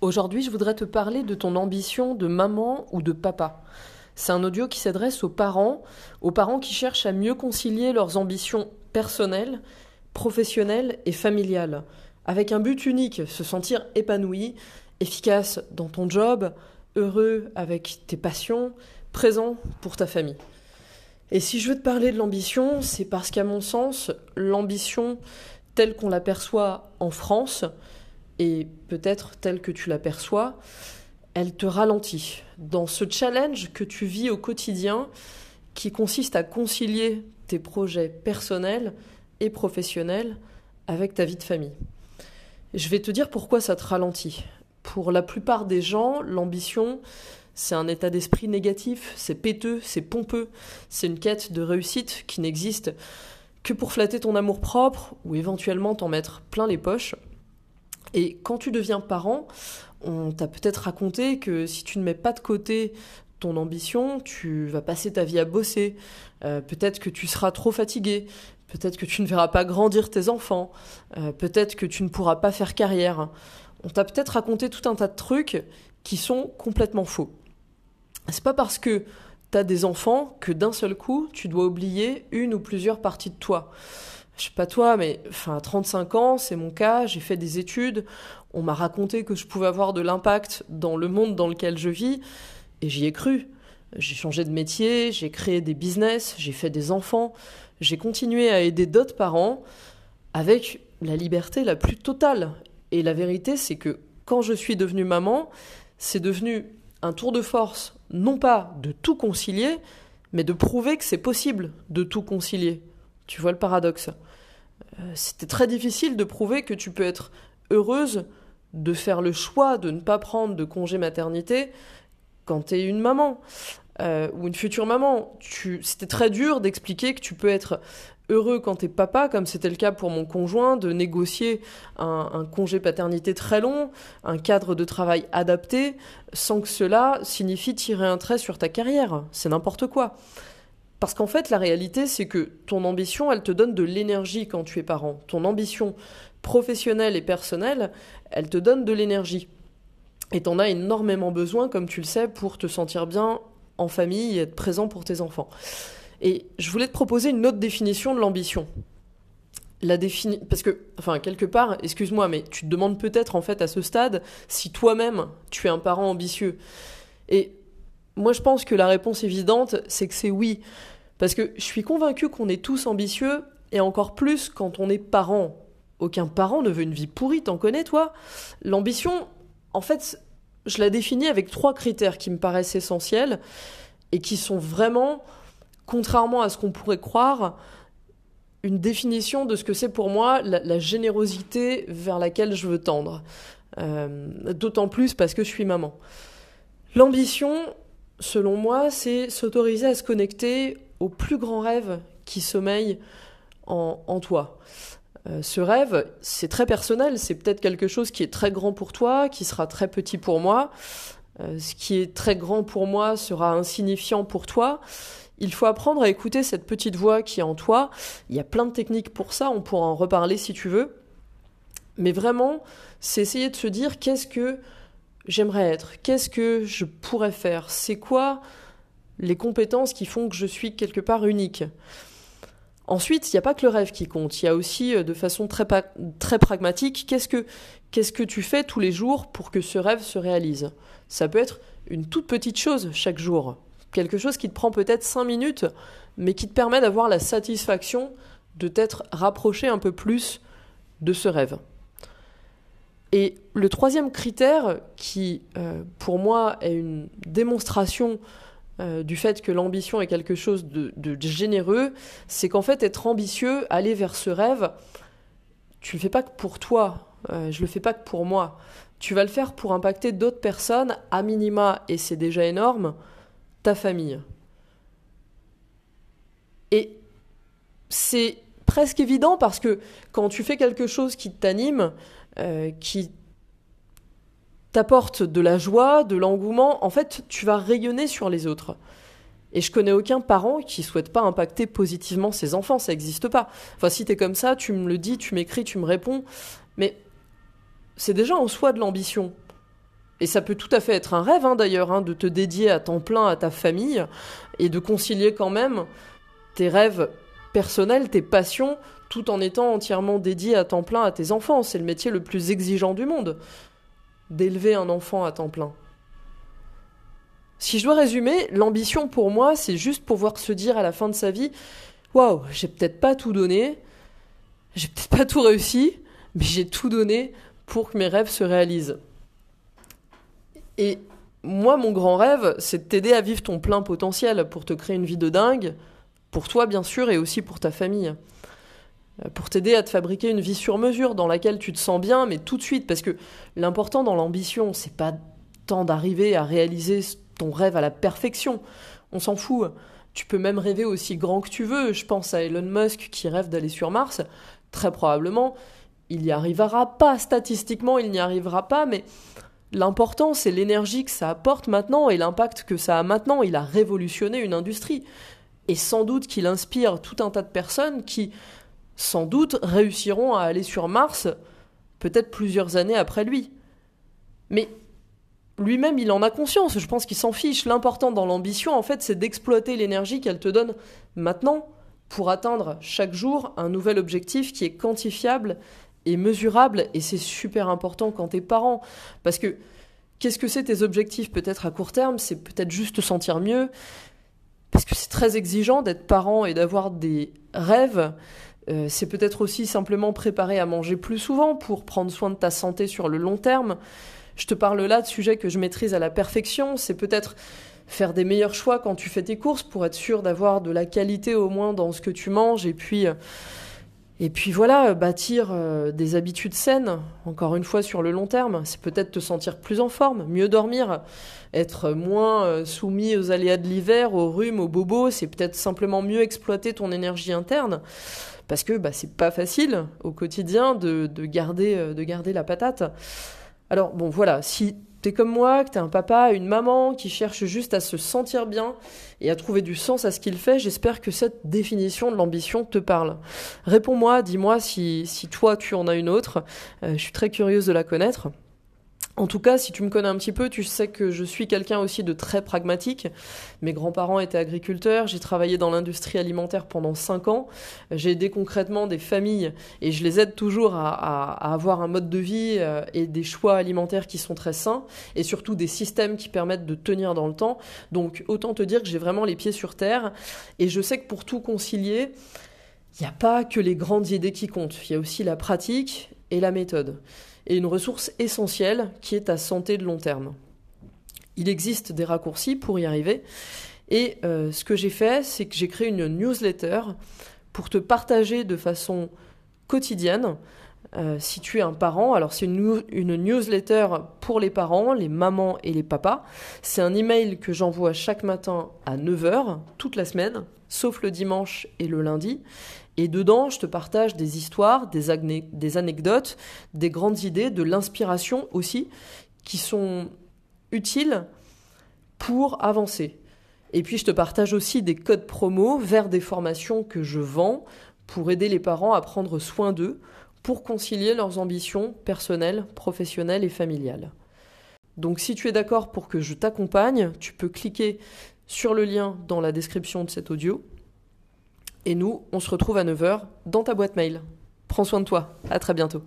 Aujourd'hui, je voudrais te parler de ton ambition de maman ou de papa. C'est un audio qui s'adresse aux parents, aux parents qui cherchent à mieux concilier leurs ambitions personnelles, professionnelles et familiales, avec un but unique, se sentir épanoui, efficace dans ton job, heureux avec tes passions, présent pour ta famille. Et si je veux te parler de l'ambition, c'est parce qu'à mon sens, l'ambition telle qu'on l'aperçoit en France, et peut-être telle que tu l'aperçois, elle te ralentit dans ce challenge que tu vis au quotidien qui consiste à concilier tes projets personnels et professionnels avec ta vie de famille. Je vais te dire pourquoi ça te ralentit. Pour la plupart des gens, l'ambition, c'est un état d'esprit négatif, c'est péteux, c'est pompeux, c'est une quête de réussite qui n'existe que pour flatter ton amour propre ou éventuellement t'en mettre plein les poches. Et quand tu deviens parent, on t'a peut-être raconté que si tu ne mets pas de côté ton ambition, tu vas passer ta vie à bosser, euh, peut-être que tu seras trop fatigué, peut-être que tu ne verras pas grandir tes enfants, euh, peut-être que tu ne pourras pas faire carrière. On t'a peut-être raconté tout un tas de trucs qui sont complètement faux. C'est pas parce que tu as des enfants que d'un seul coup, tu dois oublier une ou plusieurs parties de toi je sais pas toi, mais enfin, à 35 ans, c'est mon cas, j'ai fait des études, on m'a raconté que je pouvais avoir de l'impact dans le monde dans lequel je vis, et j'y ai cru. J'ai changé de métier, j'ai créé des business, j'ai fait des enfants, j'ai continué à aider d'autres parents avec la liberté la plus totale. Et la vérité, c'est que quand je suis devenue maman, c'est devenu un tour de force, non pas de tout concilier, mais de prouver que c'est possible de tout concilier. Tu vois le paradoxe euh, C'était très difficile de prouver que tu peux être heureuse de faire le choix de ne pas prendre de congé maternité quand tu es une maman euh, ou une future maman. C'était très dur d'expliquer que tu peux être heureux quand tu es papa, comme c'était le cas pour mon conjoint, de négocier un, un, congé paternité très long, un cadre de travail adapté, sans que cela signifie tirer un trait sur ta carrière. C'est n'importe quoi. Parce qu'en fait, la réalité, c'est que ton ambition, elle te donne de l'énergie quand tu es parent. Ton ambition professionnelle et personnelle, elle te donne de l'énergie. Et t'en as énormément besoin, comme tu le sais, pour te sentir bien en famille et être présent pour tes enfants. Et je voulais te proposer une autre définition de l'ambition. La défini... Parce que, enfin, quelque part, excuse-moi, mais tu te demandes peut-être, en fait, à ce stade, si toi-même, tu es un parent ambitieux. Et moi, je pense que la réponse évidente, c'est que c'est oui. Parce que je suis convaincue qu'on est tous ambitieux, et encore plus quand on est parent. Aucun parent ne veut une vie pourrie, t'en connais, toi? L'ambition, en fait, je la définis avec trois critères qui me paraissent essentiels, et qui sont vraiment, contrairement à ce qu'on pourrait croire, une définition de ce que c'est pour moi la, générosité vers laquelle je veux tendre. Euh, d'autant plus parce que je suis maman. L'ambition, selon moi, c'est s'autoriser à se connecter au plus grand rêve qui sommeille en, toi. Euh, ce rêve, c'est très personnel, c'est peut-être quelque chose qui est très grand pour toi, qui sera très petit pour moi. Euh, ce qui est très grand pour moi sera insignifiant pour toi. Il faut apprendre à écouter cette petite voix qui est en toi. Il y a plein de techniques pour ça, on pourra en reparler si tu veux. Mais vraiment, c'est essayer de se dire qu'est-ce que j'aimerais être? Qu'est-ce que je pourrais faire? C'est quoi les compétences qui font que je suis quelque part unique? Ensuite, il n'y a pas que le rêve qui compte, il y a aussi euh, de façon très, pragmatique, qu'est-ce que, tu fais tous les jours pour que ce rêve se réalise? Ça peut être une toute petite chose chaque jour, quelque chose qui te prend peut-être cinq minutes, mais qui te permet d'avoir la satisfaction de t'être rapproché un peu plus de ce rêve. Et le troisième critère, qui euh, pour moi est une démonstration euh, du fait que l'ambition est quelque chose de, généreux, c'est qu'en fait être ambitieux, aller vers ce rêve, tu le fais pas que pour toi, euh, je le fais pas que pour moi. Tu vas le faire pour impacter d'autres personnes, à minima, et c'est déjà énorme, ta famille. Et c'est presque évident parce que quand tu fais quelque chose qui t'anime, euh, qui t'apporte de la joie, de l'engouement, en fait, tu vas rayonner sur les autres. Et je connais aucun parent qui souhaite pas impacter positivement ses enfants, ça n'existe pas. Enfin, si t'es comme ça, tu me le dis, tu m'écris, tu me réponds, mais c'est déjà en soi de l'ambition. et ça peut tout à fait être un rêve hein, d'ailleurs, hein, de te dédier à temps plein à ta famille et de concilier quand même tes rêves personnels, tes passions, tout en étant entièrement dédié à temps plein à tes enfants. C'est le métier le plus exigeant du monde, d'élever un enfant à temps plein. Si je dois résumer, l'ambition pour moi, c'est juste pouvoir se dire à la fin de sa vie Waouh, j'ai peut-être pas tout donné, j'ai peut-être pas tout réussi, mais j'ai tout donné pour que mes rêves se réalisent. Et moi, mon grand rêve, c'est de t'aider à vivre ton plein potentiel pour te créer une vie de dingue, pour toi bien sûr, et aussi pour ta famille. Euh, pour t'aider à te fabriquer une vie sur mesure dans laquelle tu te sens bien, mais tout de suite, parce que l'important dans l'ambition, c'est pas tant d'arriver à réaliser ton rêve à la perfection. On s'en fout. Tu peux même rêver aussi grand que tu veux. Je pense à Elon Musk qui rêve d'aller sur Mars. Très probablement, il n'y arrivera pas. Statistiquement, il n'y arrivera pas, mais l'important, c'est l'énergie que ça apporte maintenant et l'impact que ça a maintenant. Il a révolutionné une industrie. Et sans doute qu'il inspire tout un tas de personnes qui, sans doute, réussiront à aller sur Mars peut-être plusieurs années après lui. Mais lui-même, il en a conscience, je pense qu'il s'en fiche. L'important dans l'ambition, en fait, c'est d'exploiter l'énergie qu'elle te donne maintenant pour atteindre chaque jour un nouvel objectif qui est quantifiable et mesurable. Et c'est super important quand t'es parent. Parce que qu'est-ce que c'est tes objectifs Peut-être à court terme, c'est peut-être juste te sentir mieux. Parce que c'est très exigeant d'être parent et d'avoir des rêves. Euh, c'est peut-être aussi simplement préparer à manger plus souvent pour prendre soin de ta santé sur le long terme. Je te parle là de sujets que je maîtrise à la perfection. C'est peut-être faire des meilleurs choix quand tu fais tes courses pour être sûr d'avoir de la qualité au moins dans ce que tu manges et puis et puis voilà, bâtir euh, des habitudes saines, encore une fois sur le long terme, c'est peut-être te sentir plus en forme, mieux dormir, être moins euh, soumis aux aléas de l'hiver, aux rhumes, aux bobos, c'est peut-être simplement mieux exploiter ton énergie interne, parce que bah, c'est pas facile au quotidien de, de, garder, euh, de garder la patate. Alors bon voilà, si t'es comme moi, que t'es un papa, une maman qui cherche juste à se sentir bien et à trouver du sens à ce qu'il fait, j'espère que cette définition de l'ambition te parle. Réponds-moi, dis-moi si, si toi tu en as une autre, euh, je suis très curieuse de la connaître. En tout cas, si tu me connais un petit peu, tu sais que je suis quelqu'un aussi de très pragmatique. Mes grands-parents étaient agriculteurs, j'ai travaillé dans l'industrie alimentaire pendant 5 ans, j'ai aidé concrètement des familles et je les aide toujours à, avoir un mode de vie euh, et des choix alimentaires qui sont très sains et surtout des systèmes qui permettent de tenir dans le temps. Donc autant te dire que j'ai vraiment les pieds sur terre et je sais que pour tout concilier, il n'y a pas que les grandes idées qui comptent, il y a aussi la pratique et la méthode et une ressource essentielle qui est ta santé de long terme. Il existe des raccourcis pour y arriver. Et euh, ce que j'ai fait, c'est que j'ai créé une newsletter pour te partager de façon quotidienne. Euh, si tu es un parent, alors c'est une, une, newsletter pour les parents, les mamans et les papas. C'est un email que j'envoie chaque matin à 9h, toute la semaine, sauf le dimanche et le lundi. Et dedans, je te partage des histoires, des, anecdotes, des grandes idées, de l'inspiration aussi, qui sont utiles pour avancer. Et puis, je te partage aussi des codes promo vers des formations que je vends pour aider les parents à prendre soin d'eux, pour concilier leurs ambitions personnelles, professionnelles et familiales. Donc si tu es d'accord pour que je t'accompagne, tu peux cliquer sur le lien dans la description de cet audio et nous, on se retrouve à 9h dans ta boîte mail. Prends soin de toi. À très bientôt.